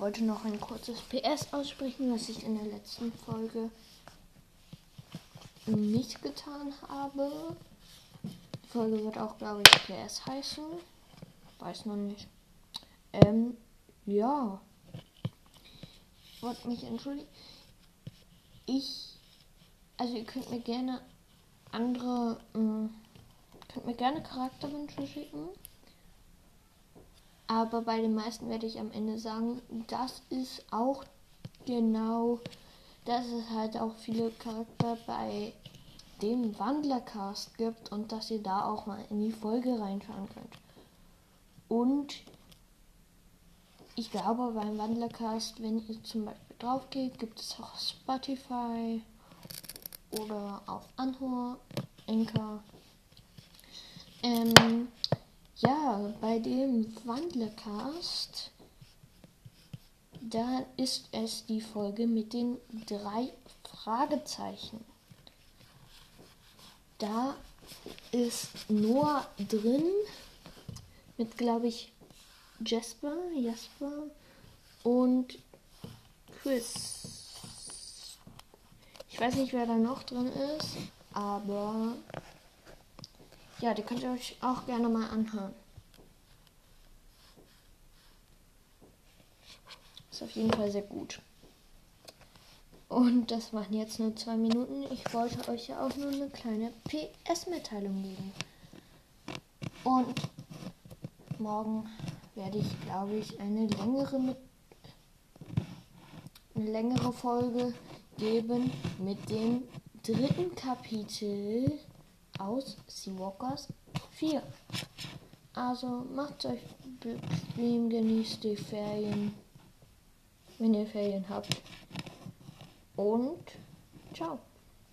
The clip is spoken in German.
wollte noch ein kurzes PS aussprechen, was ich in der letzten Folge nicht getan habe. Die Folge wird auch, glaube ich, PS heißen. Weiß noch nicht. Ähm, ja. Ich wollte mich entschuldigen. Ich, also ihr könnt mir gerne andere, mh, könnt mir gerne Charakterwünsche schicken. Aber bei den meisten werde ich am Ende sagen, das ist auch genau, dass es halt auch viele Charakter bei dem Wandlercast gibt und dass ihr da auch mal in die Folge reinschauen könnt. Und ich glaube, beim Wandlercast, wenn ihr zum Beispiel drauf geht, gibt es auch Spotify oder auf Anhor, Anchor. Ähm, ja, bei dem Wandlercast, da ist es die Folge mit den drei Fragezeichen. Da ist Noah drin mit, glaube ich, Jasper, Jasper und Chris. Ich weiß nicht, wer da noch drin ist, aber ja, die könnt ihr euch auch gerne mal anhören. Ist auf jeden Fall sehr gut. Und das waren jetzt nur zwei Minuten. Ich wollte euch ja auch nur eine kleine PS-Mitteilung geben. Und morgen werde ich, glaube ich, eine längere mit eine längere Folge geben mit dem dritten Kapitel aus Seawalkers 4. Also macht euch bequem, genießt die Ferien, wenn ihr Ferien habt. Und ciao.